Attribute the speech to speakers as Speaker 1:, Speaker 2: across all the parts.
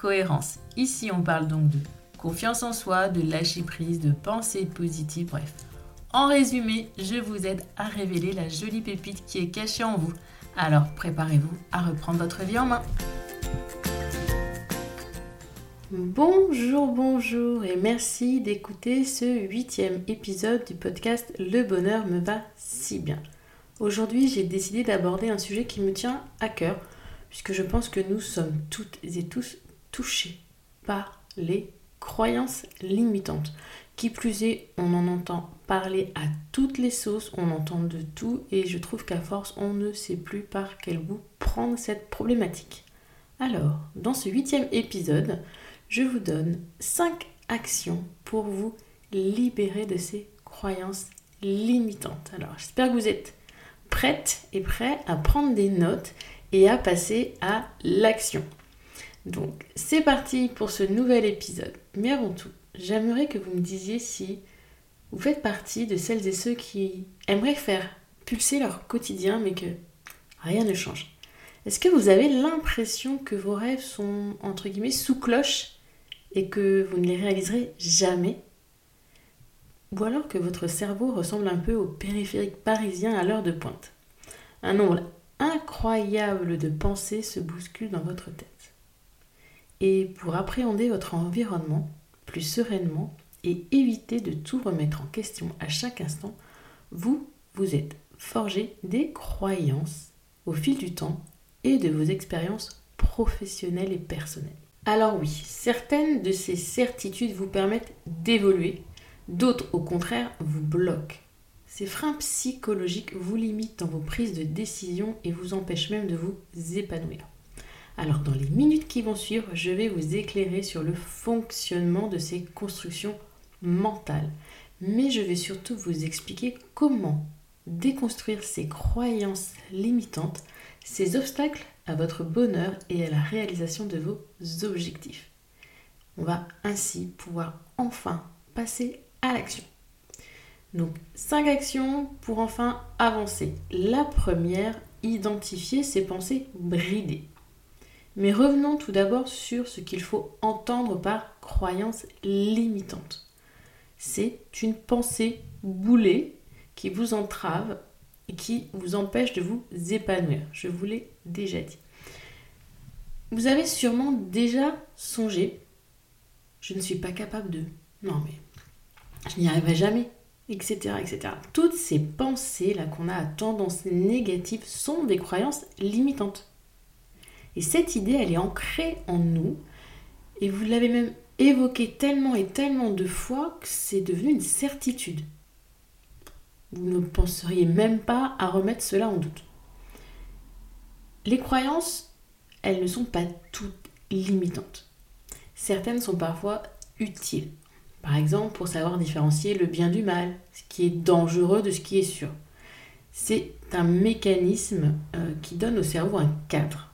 Speaker 1: cohérence. Ici, on parle donc de confiance en soi, de lâcher prise, de pensée positive, bref. En résumé, je vous aide à révéler la jolie pépite qui est cachée en vous. Alors préparez-vous à reprendre votre vie en main. Bonjour, bonjour et merci d'écouter ce huitième épisode du podcast Le bonheur me va si bien. Aujourd'hui, j'ai décidé d'aborder un sujet qui me tient à cœur puisque je pense que nous sommes toutes et tous touchés par les croyances limitantes. Qui plus est, on en entend parler à toutes les sauces, on entend de tout et je trouve qu'à force, on ne sait plus par quel bout prendre cette problématique. Alors, dans ce huitième épisode, je vous donne 5 actions pour vous libérer de ces croyances limitantes. Alors, j'espère que vous êtes prêtes et prêts à prendre des notes et à passer à l'action. Donc, c'est parti pour ce nouvel épisode. Mais avant tout, j'aimerais que vous me disiez si vous faites partie de celles et ceux qui aimeraient faire pulser leur quotidien mais que rien ne change. Est-ce que vous avez l'impression que vos rêves sont entre guillemets sous cloche et que vous ne les réaliserez jamais? Ou alors que votre cerveau ressemble un peu au périphérique parisien à l'heure de pointe? Un nombre incroyable de pensées se bousculent dans votre tête. Et pour appréhender votre environnement plus sereinement et éviter de tout remettre en question à chaque instant, vous vous êtes forgé des croyances au fil du temps et de vos expériences professionnelles et personnelles. Alors oui, certaines de ces certitudes vous permettent d'évoluer, d'autres au contraire vous bloquent. Ces freins psychologiques vous limitent dans vos prises de décision et vous empêchent même de vous épanouir. Alors dans les minutes qui vont suivre, je vais vous éclairer sur le fonctionnement de ces constructions mentales. Mais je vais surtout vous expliquer comment déconstruire ces croyances limitantes, ces obstacles à votre bonheur et à la réalisation de vos objectifs. On va ainsi pouvoir enfin passer à l'action. Donc, cinq actions pour enfin avancer. La première, identifier ses pensées bridées. Mais revenons tout d'abord sur ce qu'il faut entendre par croyance limitante. C'est une pensée boulée qui vous entrave et qui vous empêche de vous épanouir. Je vous l'ai déjà dit. Vous avez sûrement déjà songé, je ne suis pas capable de... Non mais, je n'y arriverai jamais etc., etc. Toutes ces pensées-là qu'on a à tendance négative sont des croyances limitantes. Et cette idée, elle est ancrée en nous, et vous l'avez même évoquée tellement et tellement de fois que c'est devenu une certitude. Vous ne penseriez même pas à remettre cela en doute. Les croyances, elles ne sont pas toutes limitantes. Certaines sont parfois utiles. Par exemple, pour savoir différencier le bien du mal, ce qui est dangereux de ce qui est sûr. C'est un mécanisme euh, qui donne au cerveau un cadre,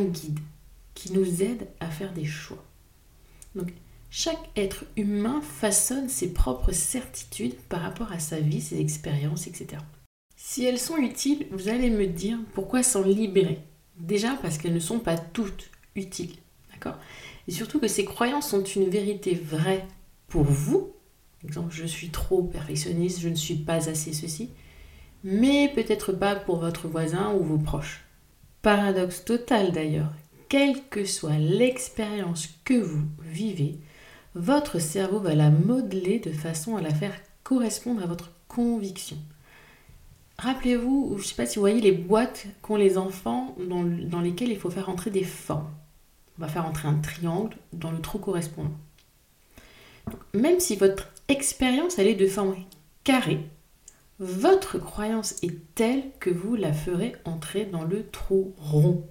Speaker 1: guide, qui nous aide à faire des choix. Donc, chaque être humain façonne ses propres certitudes par rapport à sa vie, ses expériences, etc. Si elles sont utiles, vous allez me dire pourquoi s'en libérer. Déjà parce qu'elles ne sont pas toutes utiles. D'accord? Et surtout que ces croyances sont une vérité vraie pour vous. exemple, je suis trop perfectionniste, je ne suis pas assez ceci. Mais peut-être pas pour votre voisin ou vos proches. Paradoxe total d'ailleurs. Quelle que soit l'expérience que vous vivez, votre cerveau va la modeler de façon à la faire correspondre à votre conviction. Rappelez-vous, je ne sais pas si vous voyez les boîtes qu'ont les enfants dans, lesquelles il faut faire entrer des formes. On va faire entrer un triangle dans le trou correspondant. Même si votre expérience elle est de forme carrée, votre croyance est telle que vous la ferez entrer dans le trou rond.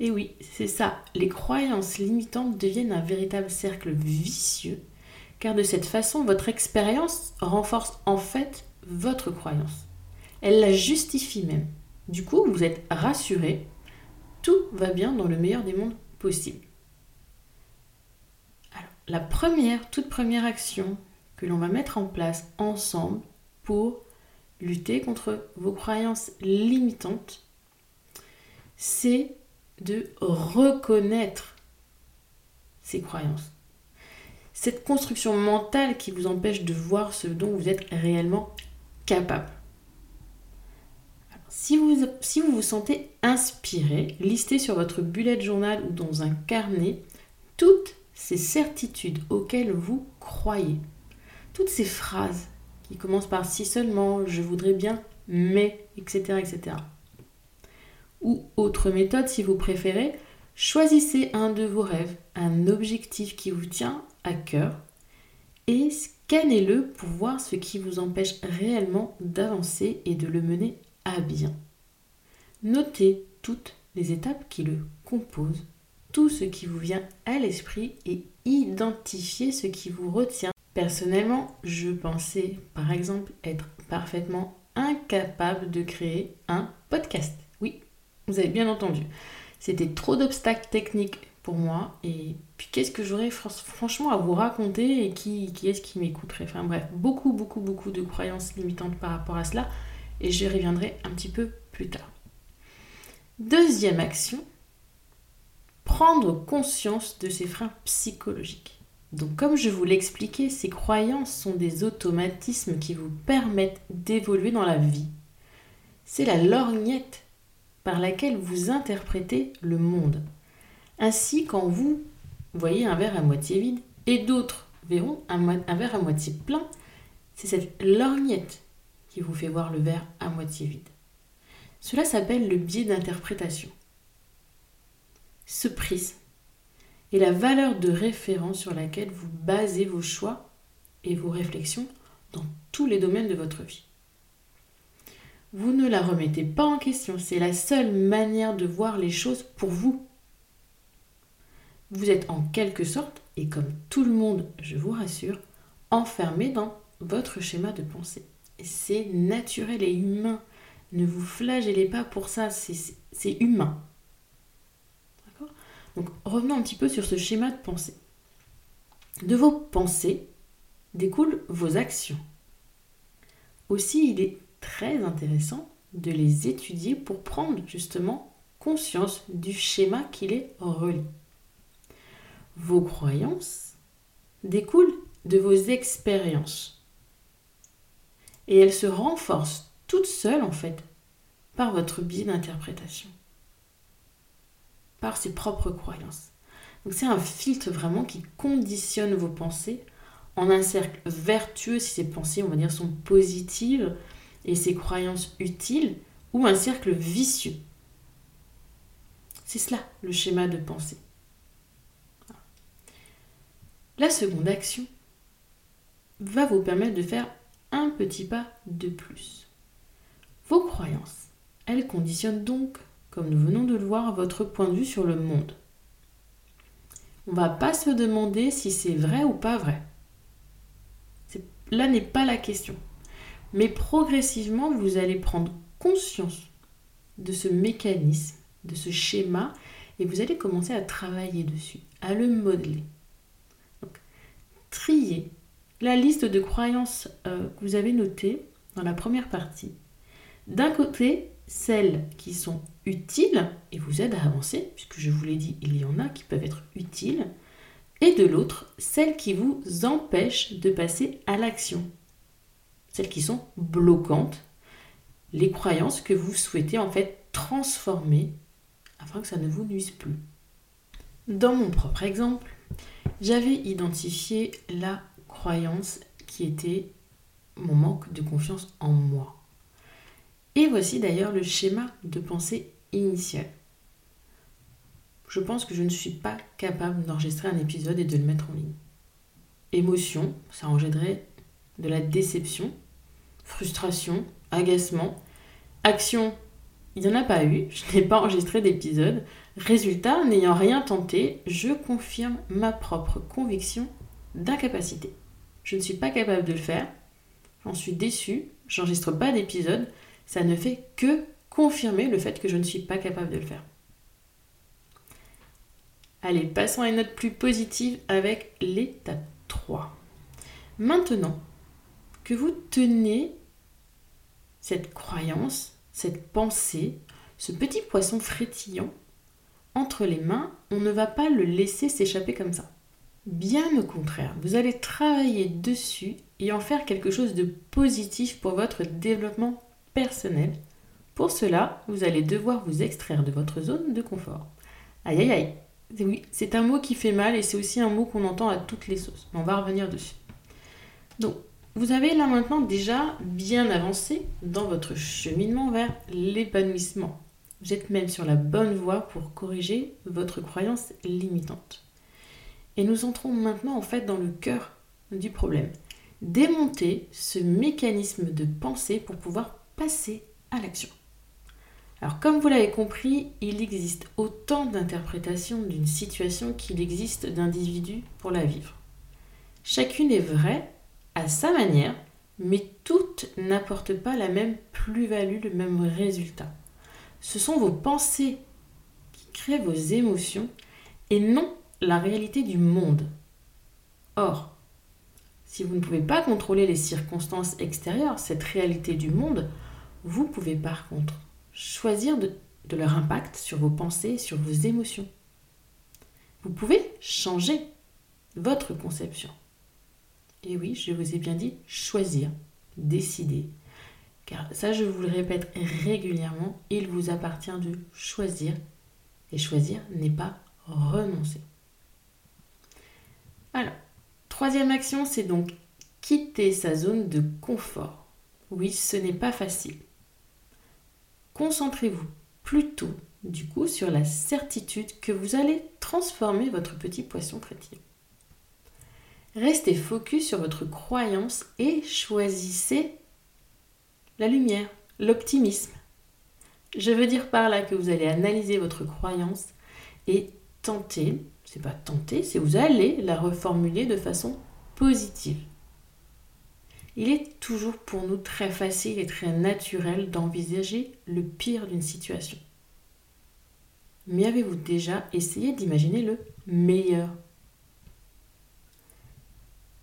Speaker 1: Et oui, c'est ça, les croyances limitantes deviennent un véritable cercle vicieux, car de cette façon, votre expérience renforce en fait votre croyance. Elle la justifie même. Du coup, vous êtes rassuré, tout va bien dans le meilleur des mondes possible. Alors, la première, toute première action que l'on va mettre en place ensemble pour lutter contre vos croyances limitantes, c'est de reconnaître ces croyances. Cette construction mentale qui vous empêche de voir ce dont vous êtes réellement capable. si, vous, vous vous sentez inspiré, listez sur votre bullet journal ou dans un carnet toutes ces certitudes auxquelles vous croyez. Toutes ces phrases qui commencent par si seulement, je voudrais bien, mais, etc. etc. Ou autre méthode si vous préférez, choisissez un de vos rêves, un objectif qui vous tient à cœur et scannez-le pour voir ce qui vous empêche réellement d'avancer et de le mener à bien. Notez toutes les étapes qui le composent, tout ce qui vous vient à l'esprit et identifiez ce qui vous retient. Personnellement, je pensais par exemple être parfaitement incapable de créer un podcast. Vous avez bien entendu. C'était trop d'obstacles techniques pour moi. Et puis qu'est-ce que j'aurais franchement à vous raconter et qui, est-ce qui m'écouterait? Enfin bref, beaucoup, beaucoup, beaucoup de croyances limitantes par rapport à cela. Et j'y reviendrai un petit peu plus tard. Deuxième action, prendre conscience de ces freins psychologiques. Donc comme je vous l'expliquais, ces croyances sont des automatismes qui vous permettent d'évoluer dans la vie. C'est la lorgnette par laquelle vous interprétez le monde. Ainsi, quand vous voyez un verre à moitié vide et d'autres verront un, verre à moitié plein, c'est cette lorgnette qui vous fait voir le verre à moitié vide. Cela s'appelle le biais d'interprétation. Ce prisme est la valeur de référence sur laquelle vous basez vos choix et vos réflexions dans tous les domaines de votre vie vous ne la remettez pas en question. C'est la seule manière de voir les choses pour vous. Vous êtes en quelque sorte, et comme tout le monde, je vous rassure, enfermé dans votre schéma de pensée. Et c'est naturel et humain. Ne vous flagellez pas pour ça, c'est humain. Donc revenons un petit peu sur ce schéma de pensée. De vos pensées découlent vos actions. Aussi, il est très intéressant de les étudier pour prendre justement conscience du schéma qui les relie. Vos croyances découlent de vos expériences. Et elles se renforcent toutes seules en fait par votre biais d'interprétation, ses propres croyances. Donc c'est un filtre vraiment qui conditionne vos pensées en un cercle vertueux si ces pensées, on va dire, sont positives et ses croyances utiles ou un cercle vicieux. C'est cela le schéma de pensée. La seconde action va vous permettre de faire un petit pas de plus. Vos croyances, elles conditionnent donc, comme nous venons de le voir, votre point de vue sur le monde. On ne va pas se demander si c'est vrai ou pas vrai. Là n'est pas la question. Mais progressivement, vous allez prendre conscience de ce mécanisme, de ce schéma, et vous allez commencer à travailler dessus, à le modeler. Donc, trier la liste de croyances euh, que vous avez notées dans la première partie. D'un côté, celles qui sont utiles et vous aident à avancer, puisque je vous l'ai dit, il y en a qui peuvent être utiles, et de l'autre, celles qui vous empêchent de passer à l'action, celles qui sont bloquantes, les croyances que vous souhaitez en fait transformer afin que ça ne vous nuise plus. Dans mon propre exemple, j'avais identifié la croyance qui était mon manque de confiance en moi. Et voici d'ailleurs le schéma de pensée initial. Je pense que je ne suis pas capable d'enregistrer un épisode et de le mettre en ligne. Émotion, ça engendrerait de la déception frustration, agacement. Action, il n'y en a pas eu, je n'ai pas enregistré d'épisode Résultat, n'ayant rien tenté, je confirme ma propre conviction d'incapacité. Je ne suis pas capable de le faire, j'en suis déçu, j'enregistre pas d'épisode, ça ne fait que confirmer le fait que je ne suis pas capable de le faire. Allez, passons à une note plus positive avec l'étape 3. Maintenant que vous tenez cette croyance, cette pensée, ce petit poisson frétillant entre les mains, on ne va pas le laisser s'échapper comme ça. Bien au contraire, vous allez travailler dessus et en faire quelque chose de positif pour votre développement personnel. Pour cela, vous allez devoir vous extraire de votre zone de confort. Aïe aïe aïe, oui, c'est un mot qui fait mal et c'est aussi un mot qu'on entend à toutes les sauces. On va revenir dessus. Donc, vous avez là maintenant déjà bien avancé dans votre cheminement vers l'épanouissement. Vous êtes même sur la bonne voie pour corriger votre croyance limitante. Et nous entrons maintenant en fait dans le cœur du problème. Démonter ce mécanisme de pensée pour pouvoir passer à l'action. Alors comme vous l'avez compris, il existe autant d'interprétations d'une situation qu'il existe d'individus pour la vivre. Chacune est vraie à sa manière, mais toutes n'apportent pas la même plus-value, le même résultat. Ce sont vos pensées qui créent vos émotions et non la réalité du monde. Or, si vous ne pouvez pas contrôler les circonstances extérieures, cette réalité du monde, vous pouvez par contre choisir de, leur impact sur vos pensées, sur vos émotions. Vous pouvez changer votre conception. Et oui, je vous ai bien dit choisir, décider. Car ça, je vous le répète régulièrement, il vous appartient de choisir. Et choisir n'est pas renoncer. Alors, troisième action, c'est donc quitter sa zone de confort. Oui, ce n'est pas facile. Concentrez-vous plutôt du coup sur la certitude que vous allez transformer votre petit poisson chrétien. Restez focus sur votre croyance et choisissez la lumière, l'optimisme. Je veux dire par là que vous allez analyser votre croyance et tenter, c'est pas tenter, c'est vous allez la reformuler de façon positive. Il est toujours pour nous très facile et très naturel d'envisager le pire d'une situation. Mais avez-vous déjà essayé d'imaginer le meilleur?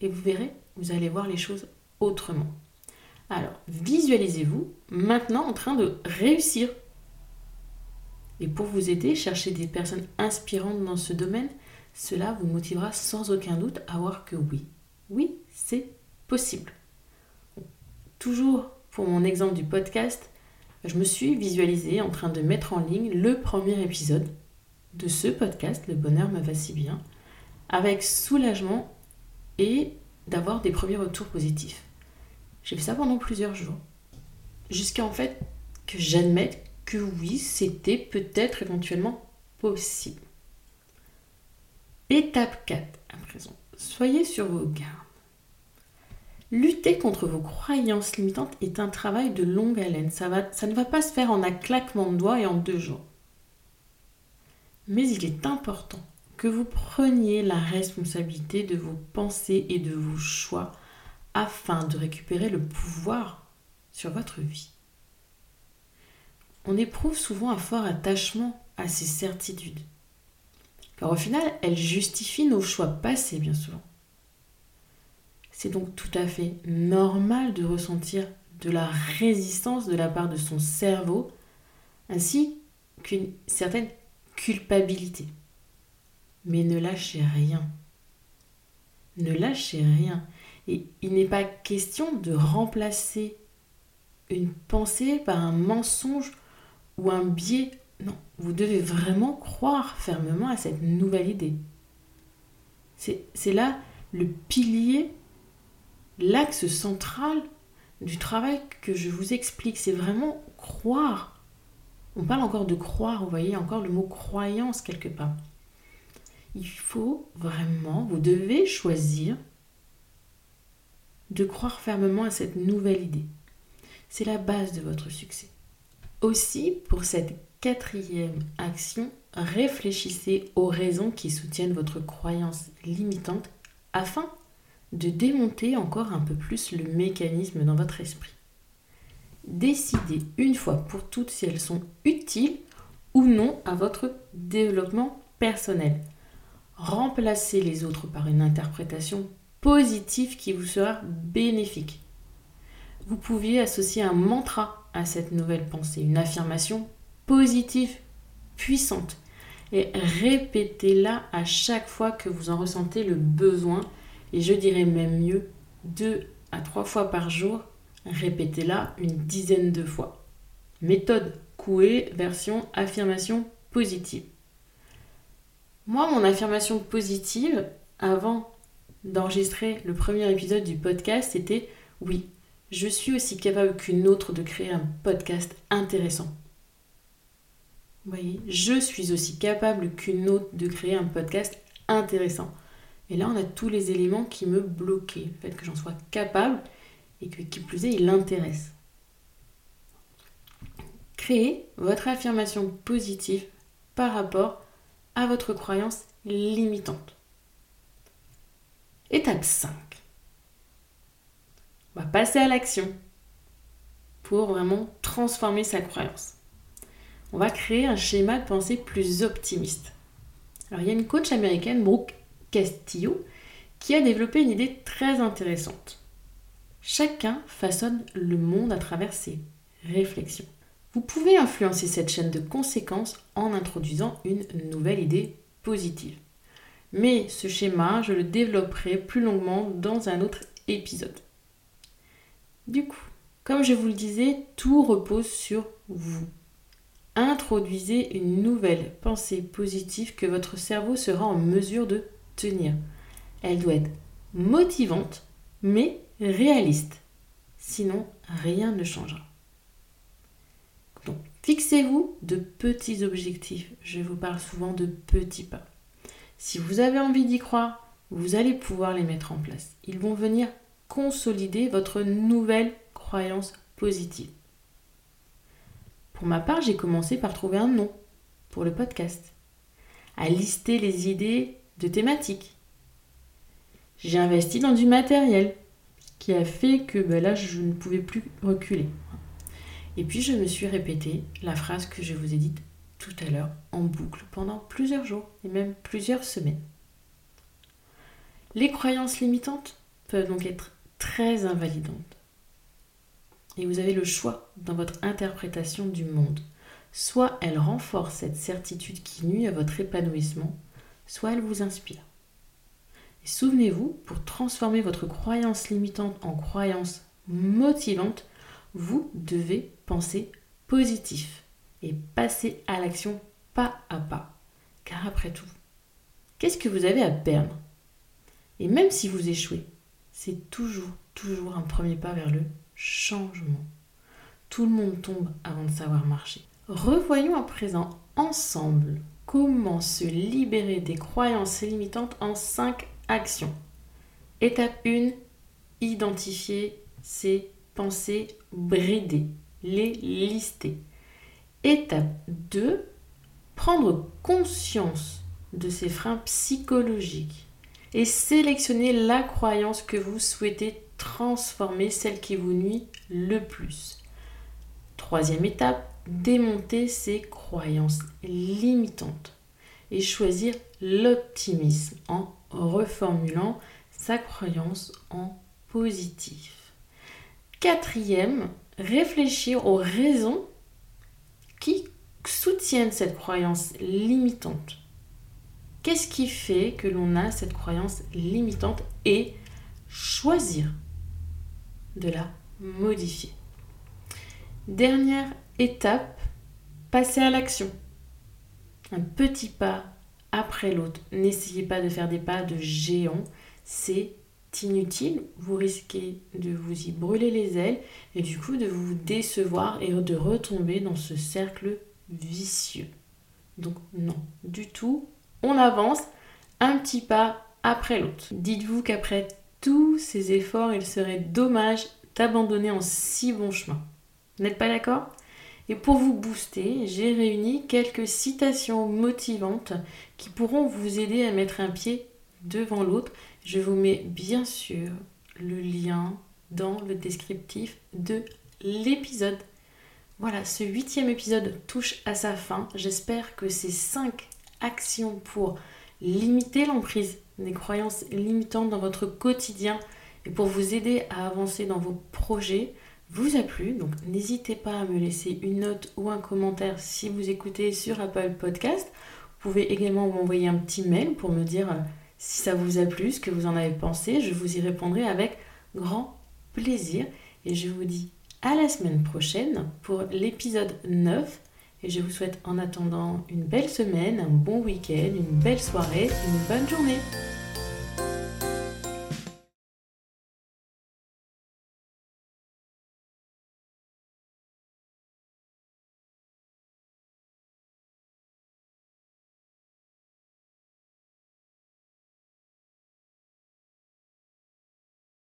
Speaker 1: Et vous verrez, vous allez voir les choses autrement. Alors, visualisez-vous maintenant en train de réussir. Et pour vous aider, cherchez des personnes inspirantes dans ce domaine. Cela vous motivera sans aucun doute à voir que oui, oui, c'est possible toujours pour mon exemple du podcast, je me suis visualisée en train de mettre en ligne le premier épisode de ce podcast, Le bonheur me va si bien, avec soulagement et d'avoir des premiers retours positifs. J'ai fait ça pendant plusieurs jours, jusqu'à en fait que j'admette que oui, c'était peut-être éventuellement possible. Étape 4 à présent. Soyez sur vos gardes. Lutter contre vos croyances limitantes est un travail de longue haleine. Ça, ne va pas se faire en un claquement de doigts et en deux jours. Mais il est important que vous preniez la responsabilité de vos pensées et de vos choix afin de récupérer le pouvoir sur votre vie. On éprouve souvent un fort attachement à ces certitudes, car au final, elles justifient nos choix passés bien souvent. C'est donc tout à fait normal de ressentir de la résistance de la part de son cerveau, ainsi qu'une certaine culpabilité. Mais ne lâchez rien. Ne lâchez rien. Et il n'est pas question de remplacer une pensée par un mensonge ou un biais. Non, vous devez vraiment croire fermement à cette nouvelle idée. C'est là le pilier l'axe central du travail que je vous explique, c'est vraiment croire. On parle encore de croire, vous voyez, encore le mot croyance quelque part. Il faut vraiment, vous devez choisir de croire fermement à cette nouvelle idée. C'est la base de votre succès. Aussi, pour cette quatrième action, réfléchissez aux raisons qui soutiennent votre croyance limitante afin de démonter encore un peu plus le mécanisme dans votre esprit. Décidez une fois pour toutes si elles sont utiles ou non à votre développement personnel. Remplacez les autres par une interprétation positive qui vous sera bénéfique. Vous pouviez associer un mantra à cette nouvelle pensée, une affirmation positive, puissante, et répétez-la à chaque fois que vous en ressentez le besoin, et je dirais même mieux, deux à trois fois par jour, répétez-la une dizaine de fois. Méthode Coué, version affirmation positive. Moi, mon affirmation positive, avant d'enregistrer le premier épisode du podcast, c'était oui, je suis aussi capable qu'une autre de créer un podcast intéressant. Vous voyez, je suis aussi capable qu'une autre de créer un podcast intéressant. Et là, on a tous les éléments qui me bloquaient. Le fait que j'en sois capable et que, qui plus est, il l'intéresse. Créez votre affirmation positive par rapport à votre croyance limitante. Étape 5. On va passer à l'action pour vraiment transformer sa croyance. On va créer un schéma de pensée plus optimiste. Alors il y a une coach américaine, Brooke Castillo, qui a développé une idée très intéressante. Chacun façonne le monde à travers ses réflexions. Vous pouvez influencer cette chaîne de conséquences en introduisant une nouvelle idée positive. Mais ce schéma, je le développerai plus longuement dans un autre épisode. Du coup, comme je vous le disais, tout repose sur vous. Introduisez une nouvelle pensée positive que votre cerveau sera en mesure de tenir. Elle doit être motivante, mais réaliste. Sinon, rien ne changera. Donc, fixez-vous de petits objectifs. Je vous parle souvent de petits pas. Si vous avez envie d'y croire, vous allez pouvoir les mettre en place. Ils vont venir consolider votre nouvelle croyance positive. Pour ma part, j'ai commencé par trouver un nom pour le podcast, à lister les idées de thématiques. J'ai investi dans du matériel, qui a fait que ben là, je ne pouvais plus reculer. Et puis, je me suis répété la phrase que je vous ai dite tout à l'heure en boucle pendant plusieurs jours et même plusieurs semaines. Les croyances limitantes peuvent donc être très invalidantes. Et vous avez le choix dans votre interprétation du monde. Soit elle renforce cette certitude qui nuit à votre épanouissement, soit elle vous inspire. Et souvenez-vous, pour transformer votre croyance limitante en croyance motivante, vous devez penser positif et passer à l'action pas à pas. Car après tout, qu'est-ce que vous avez à perdre? Et même si vous échouez, c'est toujours, toujours un premier pas vers le changement. Tout le monde tombe avant de savoir marcher. Revoyons à présent ensemble comment se libérer des croyances limitantes en 5 actions. Étape 1, identifier ses pensées bridées, les lister. Étape 2, prendre conscience de ces freins psychologiques et sélectionner la croyance que vous souhaitez transformer, celle qui vous nuit le plus. Troisième étape, démonter ses croyances limitantes et choisir l'optimisme en reformulant sa croyance en positif. Quatrième, réfléchir aux raisons qui soutiennent cette croyance limitante. Qu'est-ce qui fait que l'on a cette croyance limitante et choisir de la modifier? Dernière étape, passer à l'action. Un petit pas après l'autre. N'essayez pas de faire des pas de géant, c'est inutile. Vous risquez de vous y brûler les ailes et du coup de vous décevoir et de retomber dans ce cercle vicieux. Donc non, du tout. On avance un petit pas après l'autre. Dites-vous qu'après tous ces efforts, il serait dommage d'abandonner en si bon chemin. Vous n'êtes pas d'accord? Et pour vous booster, j'ai réuni quelques citations motivantes qui pourront vous aider à mettre un pied devant l'autre. Je vous mets bien sûr le lien dans le descriptif de l'épisode. Voilà, ce huitième épisode touche à sa fin. J'espère que ces cinq actions pour limiter l'emprise des croyances limitantes dans votre quotidien et pour vous aider à avancer dans vos projets vous a plu. Donc n'hésitez pas à me laisser une note ou un commentaire si vous écoutez sur Apple Podcast. Vous pouvez également m'envoyer un petit mail pour me dire euh, si ça vous a plu, ce que vous en avez pensé. Je vous y répondrai avec grand plaisir. Et je vous dis à la semaine prochaine pour l'épisode 9. Et je vous souhaite en attendant une belle semaine, un bon week-end, une belle soirée, une bonne journée.